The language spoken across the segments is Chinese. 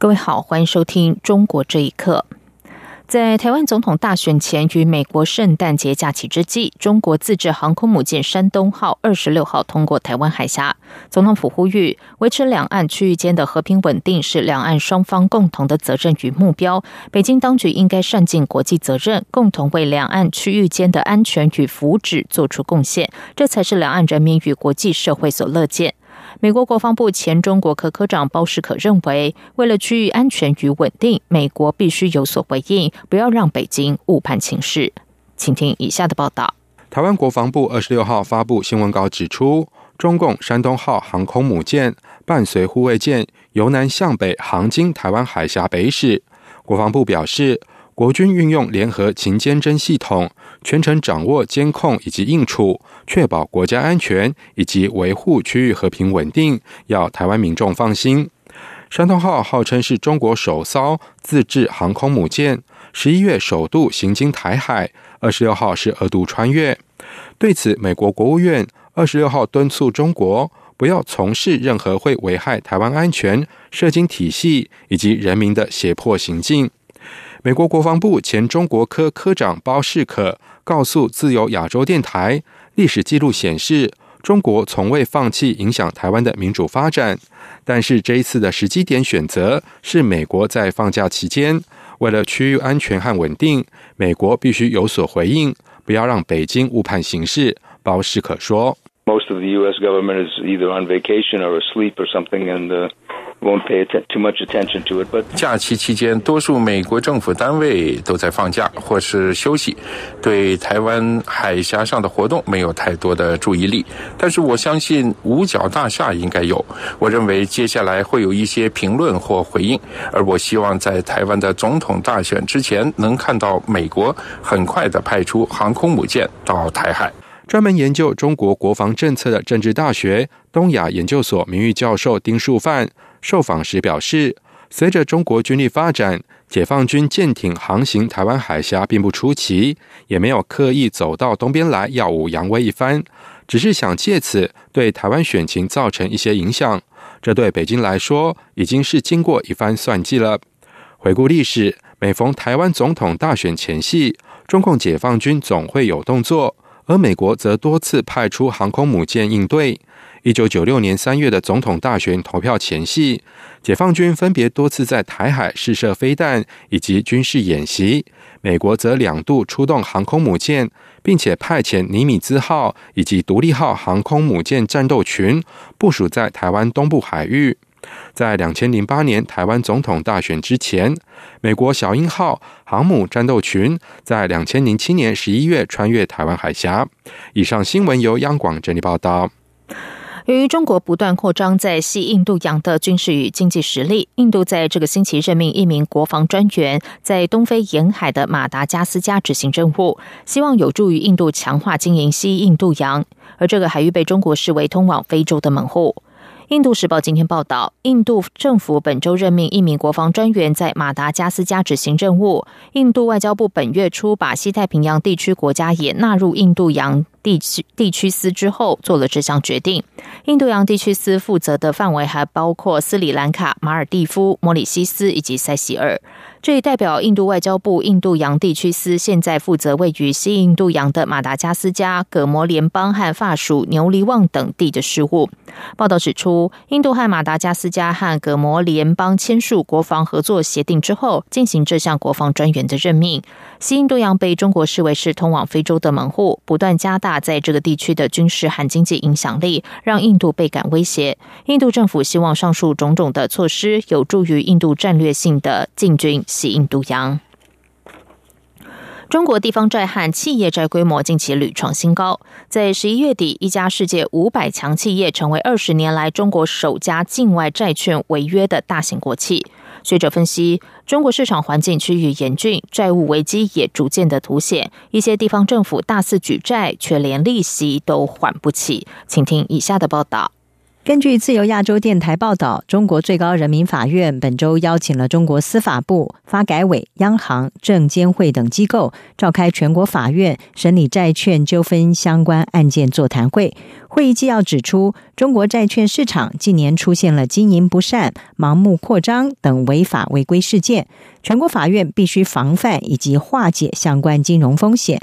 各位好，欢迎收听《中国这一刻》。在台湾总统大选前与美国圣诞节假期之际，中国自制航空母舰“山东号”二十六号通过台湾海峡。总统府呼吁，维持两岸区域间的和平稳定是两岸双方共同的责任与目标。北京当局应该善尽国际责任，共同为两岸区域间的安全与福祉做出贡献，这才是两岸人民与国际社会所乐见。美国国防部前中国科科长包士可认为，为了区域安全与稳定，美国必须有所回应，不要让北京误判情势。请听以下的报道：台湾国防部二十六号发布新闻稿指出，中共山东号航空母舰伴随护卫舰由南向北航经台湾海峡北驶。国防部表示。国军运用联合勤监侦系统，全程掌握监控以及应处，确保国家安全以及维护区域和平稳定，要台湾民众放心。山东号号称是中国首艘自制航空母舰，十一月首度行经台海，二十六号是二度穿越。对此，美国国务院二十六号敦促中国不要从事任何会危害台湾安全、涉金体系以及人民的胁迫行径。美国国防部前中国科科长包士可告诉自由亚洲电台，历史记录显示，中国从未放弃影响台湾的民主发展。但是这一次的时机点选择是美国在放假期间，为了区域安全和稳定，美国必须有所回应，不要让北京误判形势。包士可说：“Most of the U.S. government is either on vacation or asleep or something, and won't pay too much attention to it. But 假期期间，多数美国政府单位都在放假或是休息，对台湾海峡上的活动没有太多的注意力。但是我相信五角大厦应该有。我认为接下来会有一些评论或回应，而我希望在台湾的总统大选之前，能看到美国很快的派出航空母舰到台海。专门研究中国国防政策的政治大学东亚研究所名誉教授丁树范。受访时表示，随着中国军力发展，解放军舰艇航行台湾海峡并不出奇，也没有刻意走到东边来耀武扬威一番，只是想借此对台湾选情造成一些影响。这对北京来说已经是经过一番算计了。回顾历史，每逢台湾总统大选前夕，中共解放军总会有动作，而美国则多次派出航空母舰应对。一九九六年三月的总统大选投票前夕，解放军分别多次在台海试射飞弹以及军事演习，美国则两度出动航空母舰，并且派遣尼米兹号以及独立号航空母舰战斗群部署在台湾东部海域。在两千零八年台湾总统大选之前，美国小鹰号航母战斗群在两千零七年十一月穿越台湾海峡。以上新闻由央广整理报道。由于中国不断扩张在西印度洋的军事与经济实力，印度在这个星期任命一名国防专员，在东非沿海的马达加斯加执行任务，希望有助于印度强化经营西印度洋。而这个海域被中国视为通往非洲的门户。印度时报今天报道，印度政府本周任命一名国防专员在马达加斯加执行任务。印度外交部本月初把西太平洋地区国家也纳入印度洋。地区地区司之后做了这项决定。印度洋地区司负责的范围还包括斯里兰卡、马尔蒂夫、摩里西斯以及塞西尔。这也代表印度外交部印度洋地区司现在负责位于西印度洋的马达加斯加、葛摩联邦和法属牛利旺等地的事务。报道指出，印度和马达加斯加和葛摩联邦签署国防合作协定之后，进行这项国防专员的任命。西印度洋被中国视为是通往非洲的门户，不断加大在这个地区的军事和经济影响力，让印度倍感威胁。印度政府希望上述种种的措施有助于印度战略性的进军西印度洋。中国地方债和企业债规模近期屡创新高，在十一月底，一家世界五百强企业成为二十年来中国首家境外债券违约的大型国企。学者分析。中国市场环境趋于严峻，债务危机也逐渐的凸显。一些地方政府大肆举债，却连利息都还不起。请听以下的报道。根据自由亚洲电台报道，中国最高人民法院本周邀请了中国司法部、发改委、央行、证监会等机构召开全国法院审理债券纠纷相关案件座谈会。会议纪要指出，中国债券市场近年出现了经营不善、盲目扩张等违法违规事件，全国法院必须防范以及化解相关金融风险。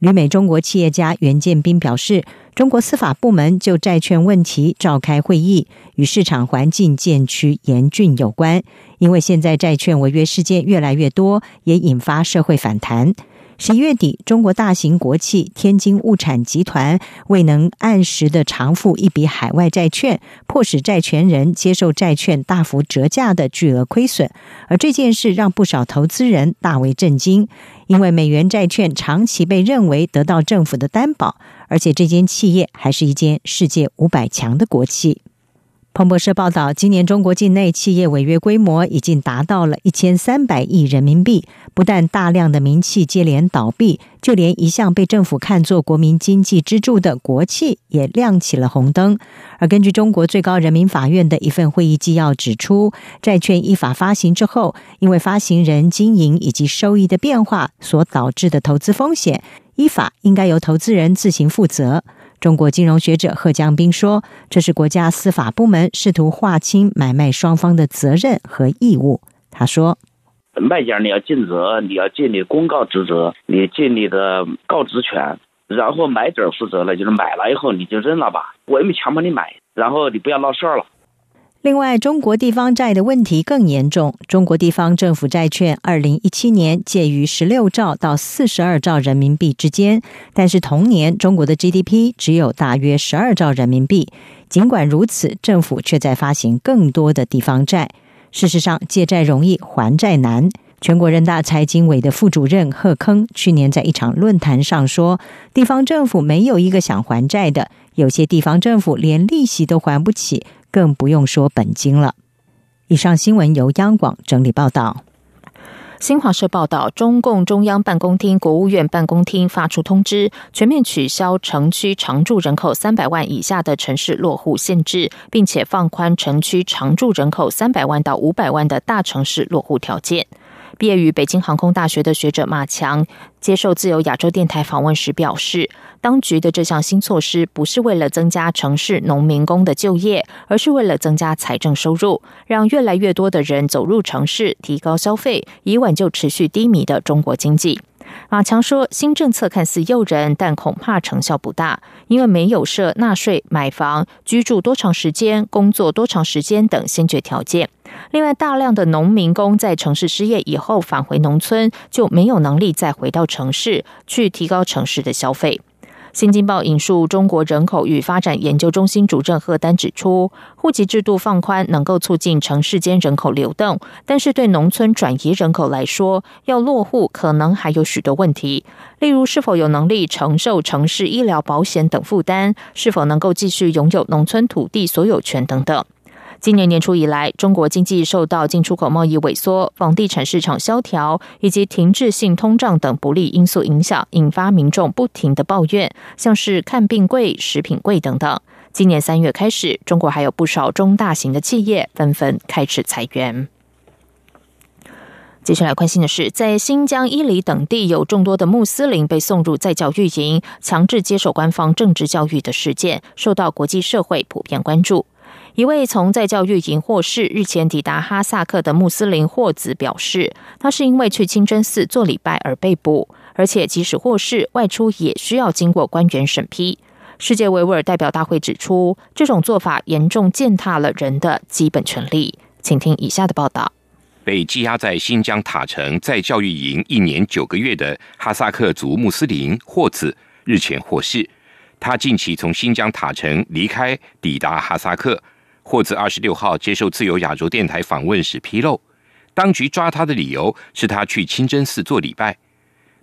旅美中国企业家袁建斌表示，中国司法部门就债券问题召开会议，与市场环境渐趋严峻有关。因为现在债券违约事件越来越多，也引发社会反弹。十一月底，中国大型国企天津物产集团未能按时的偿付一笔海外债券，迫使债权人接受债券大幅折价的巨额亏损。而这件事让不少投资人大为震惊，因为美元债券长期被认为得到政府的担保，而且这间企业还是一间世界五百强的国企。彭博社报道，今年中国境内企业违约规模已经达到了一千三百亿人民币。不但大量的民企接连倒闭，就连一向被政府看作国民经济支柱的国企也亮起了红灯。而根据中国最高人民法院的一份会议纪要指出，债券依法发行之后，因为发行人经营以及收益的变化所导致的投资风险，依法应该由投资人自行负责。中国金融学者贺江斌说：“这是国家司法部门试图划清买卖双方的责任和义务。”他说：“卖家你要尽责，你要尽你公告职责，你尽你的告知权，然后买者负责了，就是买了以后你就认了吧，我又没强迫你买，然后你不要闹事儿了。”另外，中国地方债的问题更严重。中国地方政府债券二零一七年介于十六兆到四十二兆人民币之间，但是同年中国的 GDP 只有大约十二兆人民币。尽管如此，政府却在发行更多的地方债。事实上，借债容易还债难。全国人大财经委的副主任贺铿去年在一场论坛上说：“地方政府没有一个想还债的，有些地方政府连利息都还不起。”更不用说本金了。以上新闻由央广整理报道。新华社报道，中共中央办公厅、国务院办公厅发出通知，全面取消城区常住人口三百万以下的城市落户限制，并且放宽城区常住人口三百万到五百万的大城市落户条件。毕业于北京航空大学的学者马强接受自由亚洲电台访问时表示，当局的这项新措施不是为了增加城市农民工的就业，而是为了增加财政收入，让越来越多的人走入城市，提高消费，以挽救持续低迷的中国经济。马强说：“新政策看似诱人，但恐怕成效不大，因为没有设纳税、买房、居住多长时间、工作多长时间等先决条件。另外，大量的农民工在城市失业以后返回农村，就没有能力再回到城市去提高城市的消费。”《新京报》引述中国人口与发展研究中心主任贺丹指出，户籍制度放宽能够促进城市间人口流动，但是对农村转移人口来说，要落户可能还有许多问题，例如是否有能力承受城市医疗保险等负担，是否能够继续拥有农村土地所有权等等。今年年初以来，中国经济受到进出口贸易萎缩、房地产市场萧条以及停滞性通胀等不利因素影响，引发民众不停的抱怨，像是看病贵、食品贵等等。今年三月开始，中国还有不少中大型的企业纷纷开始裁员。接下来关心的是，在新疆伊犁等地有众多的穆斯林被送入再教育营，强制接受官方政治教育的事件，受到国际社会普遍关注。一位从在教育营获释、日前抵达哈萨克的穆斯林霍子表示，他是因为去清真寺做礼拜而被捕，而且即使获释外出也需要经过官员审批。世界维吾尔代表大会指出，这种做法严重践踏了人的基本权利。请听以下的报道：被羁押在新疆塔城在教育营一年九个月的哈萨克族穆斯林霍子日前获释，他近期从新疆塔城离开，抵达哈萨克。霍子二十六号接受自由亚洲电台访问时披露，当局抓他的理由是他去清真寺做礼拜。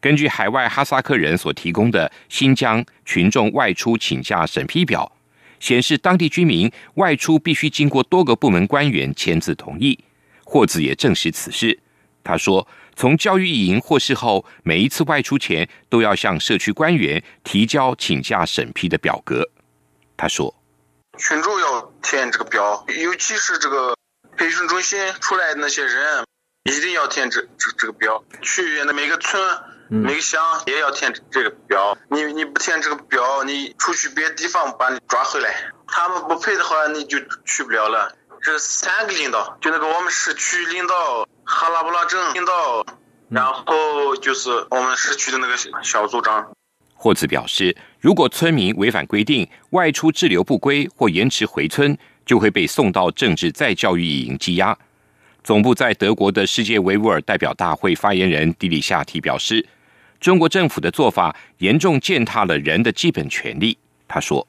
根据海外哈萨克人所提供的新疆群众外出请假审批表，显示当地居民外出必须经过多个部门官员签字同意。霍子也证实此事。他说，从教育营获释后，每一次外出前都要向社区官员提交请假审批的表格。他说，群众要填这个表，尤其是这个培训中心出来的那些人，一定要填这这这个表。去的每个村。每个乡也要填这个表，你你不填这个表，你出去别的地方把你抓回来，他们不配的话，你就去不了了。这三个领导，就那个我们市区领导、哈拉布拉镇领导，然后就是我们市区的那个小组长。霍兹表示，如果村民违反规定外出滞留不归或延迟回村，就会被送到政治再教育营羁押。总部在德国的世界维吾尔代表大会发言人迪里夏提表示。中国政府的做法严重践踏了人的基本权利。他说：“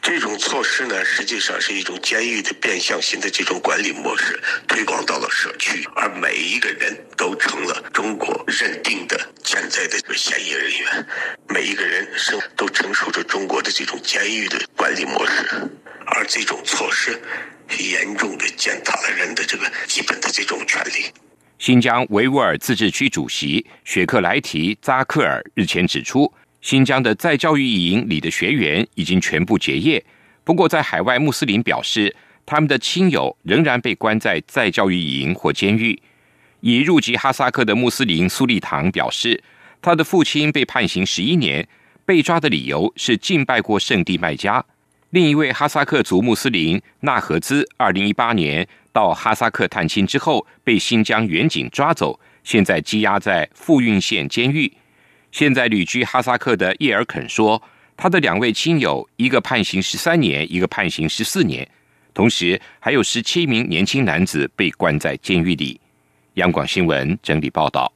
这种措施呢，实际上是一种监狱的变相型的这种管理模式，推广到了社区，而每一个人都成了中国认定的潜在的嫌疑人员。每一个人生都承受着中国的这种监狱的管理模式，而这种措施严重的践踏了人的这个基本的这种权利。”新疆维吾尔自治区主席雪克莱提扎克尔日前指出，新疆的在教育营里的学员已经全部结业。不过，在海外穆斯林表示，他们的亲友仍然被关在在教育营或监狱。已入籍哈萨克的穆斯林苏利唐表示，他的父亲被判刑十一年，被抓的理由是敬拜过圣地麦加。另一位哈萨克族穆斯林纳合兹，二零一八年。到哈萨克探亲之后，被新疆远警抓走，现在羁押在富蕴县监狱。现在旅居哈萨克的叶尔肯说，他的两位亲友，一个判刑十三年，一个判刑十四年，同时还有十七名年轻男子被关在监狱里。央广新闻整理报道。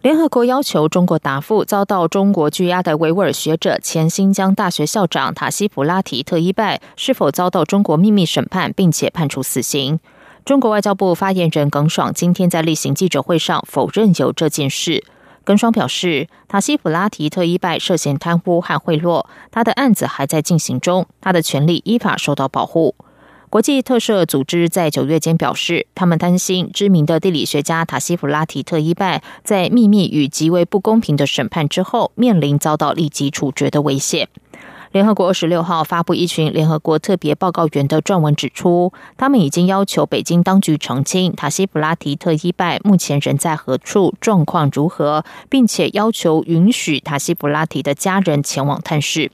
联合国要求中国答复遭到中国拘押的维吾尔学者、前新疆大学校长塔西普拉提特伊拜是否遭到中国秘密审判，并且判处死刑。中国外交部发言人耿爽今天在例行记者会上否认有这件事。根双表示，塔西普拉提特伊拜涉嫌贪污和贿赂，他的案子还在进行中，他的权利依法受到保护。国际特赦组织在九月间表示，他们担心知名的地理学家塔西普拉提特伊拜在秘密与极为不公平的审判之后，面临遭到立即处决的危险。联合国二十六号发布一群联合国特别报告员的撰文指出，他们已经要求北京当局澄清塔西普拉提特伊拜目前人在何处、状况如何，并且要求允许塔西普拉提的家人前往探视。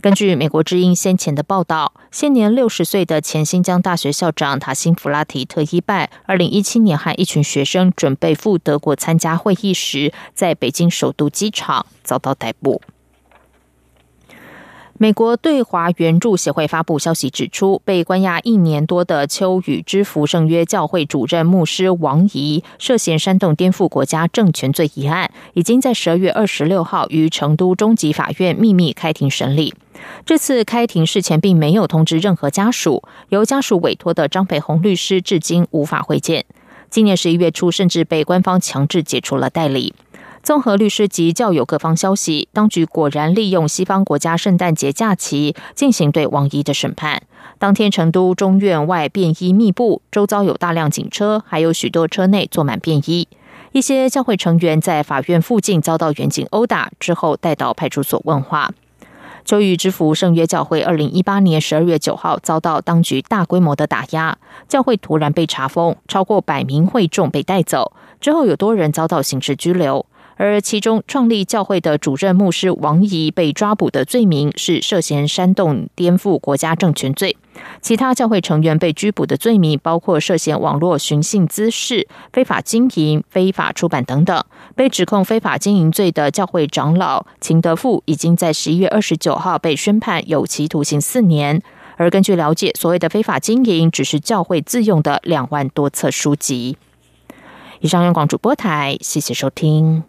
根据美国之音先前的报道，现年六十岁的前新疆大学校长塔辛弗拉提特伊拜，二零一七年和一群学生准备赴德国参加会议时，在北京首都机场遭到逮捕。美国对华援助协会发布消息指出，被关押一年多的秋雨之福圣约教会主任牧师王怡涉嫌煽动颠覆国家政权罪一案，已经在十二月二十六号于成都中级法院秘密开庭审理。这次开庭事前并没有通知任何家属，由家属委托的张培红律师至今无法会见。今年十一月初，甚至被官方强制解除了代理。综合律师及教友各方消息，当局果然利用西方国家圣诞节假期进行对王怡的审判。当天，成都中院外便衣密布，周遭有大量警车，还有许多车内坐满便衣。一些教会成员在法院附近遭到远警殴打，之后带到派出所问话。秋雨之福圣约教会二零一八年十二月九号遭到当局大规模的打压，教会突然被查封，超过百名会众被带走，之后有多人遭到刑事拘留。而其中创立教会的主任牧师王怡被抓捕的罪名是涉嫌煽动颠覆国家政权罪，其他教会成员被拘捕的罪名包括涉嫌网络寻衅滋事、非法经营、非法出版等等。被指控非法经营罪的教会长老秦德富已经在十一月二十九号被宣判有期徒刑四年。而根据了解，所谓的非法经营只是教会自用的两万多册书籍。以上，央广主播台，谢谢收听。